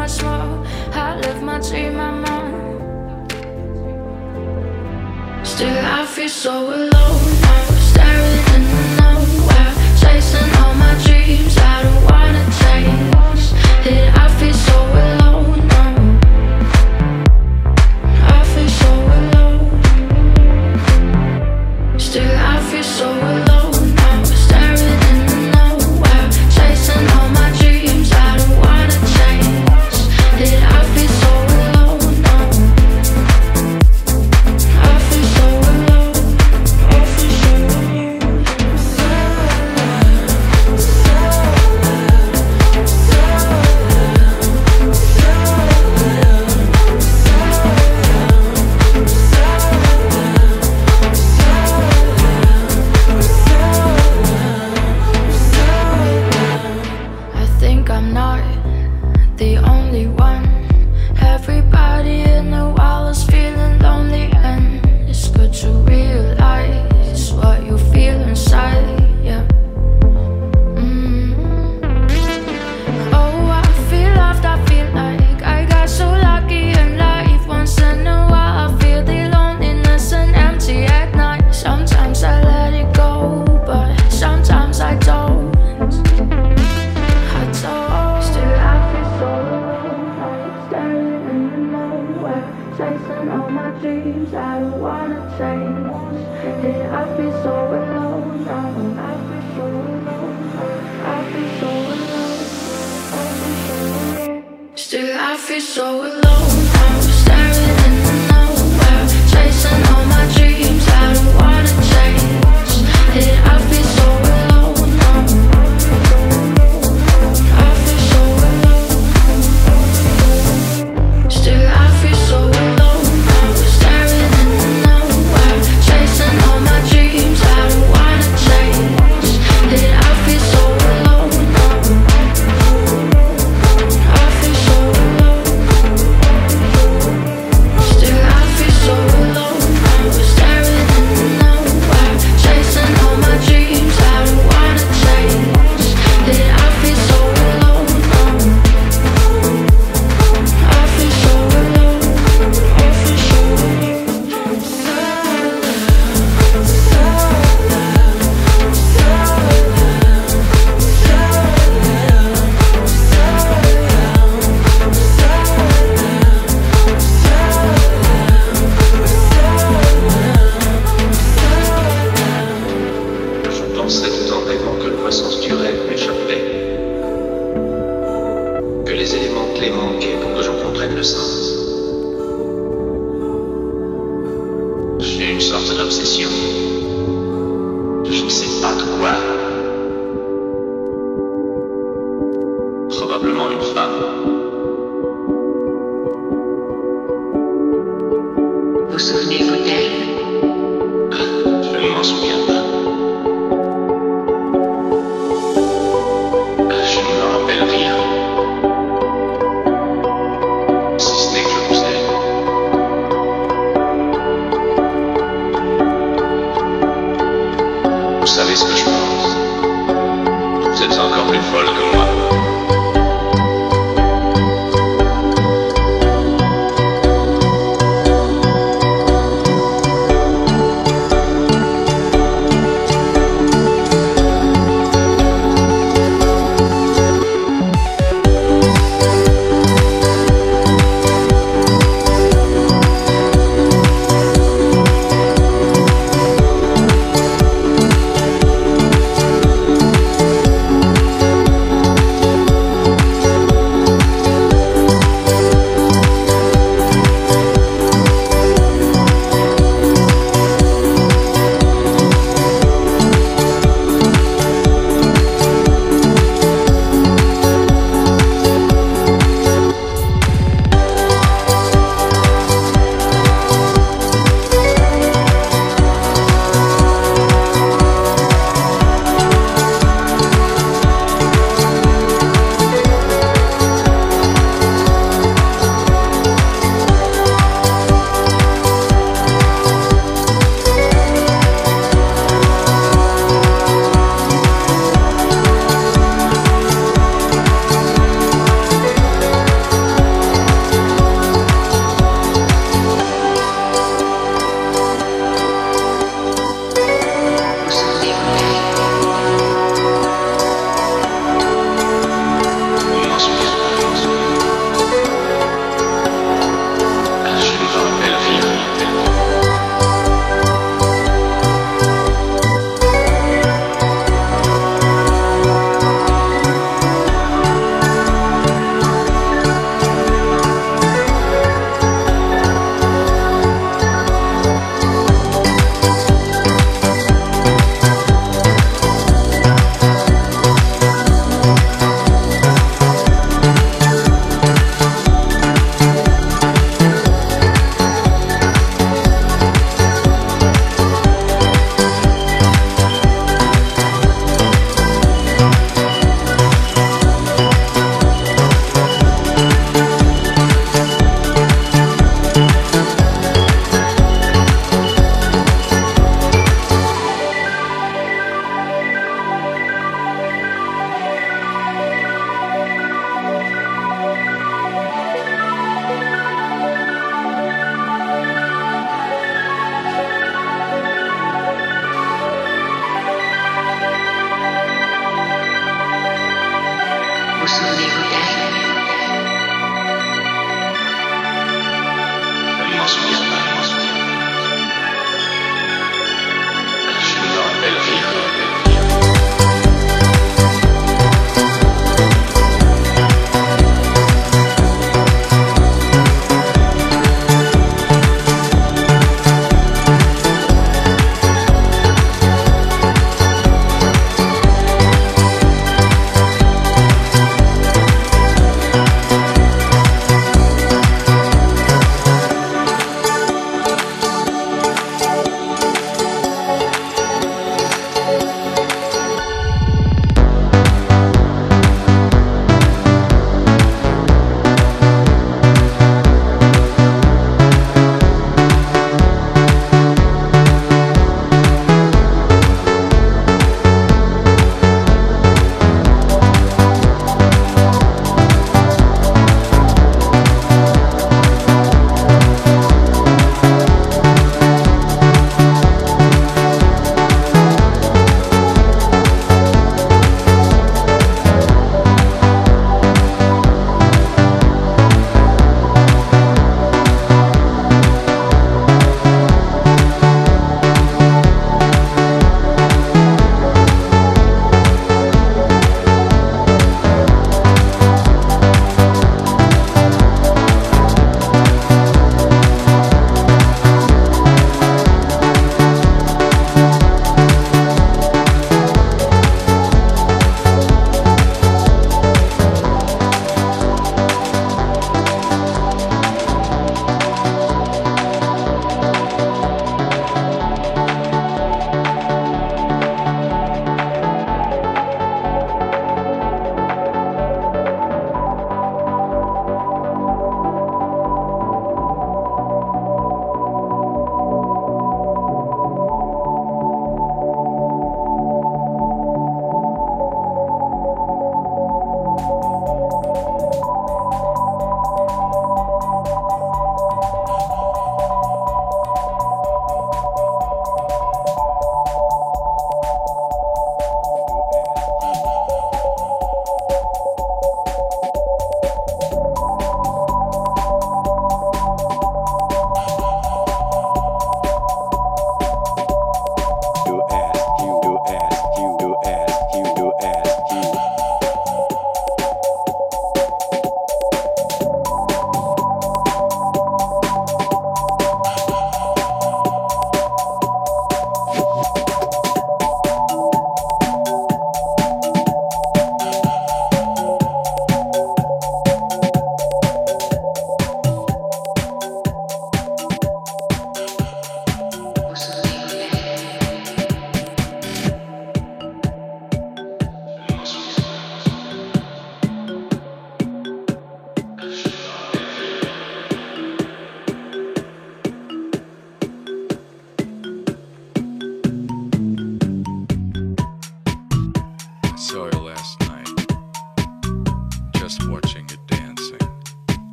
much more. I live my dream, I'm. Still, I feel so alone. now staring in the nowhere, chasing all my dreams. I don't wanna change. It, I feel so alone.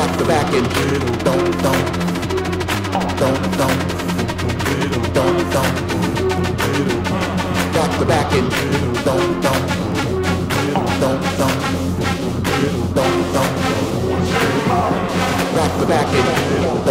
The back and don't don't. Don't don't. Don't don't. Rock the back and don't don't. Don't don't. Don't don't. Rock the back and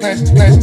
Baby,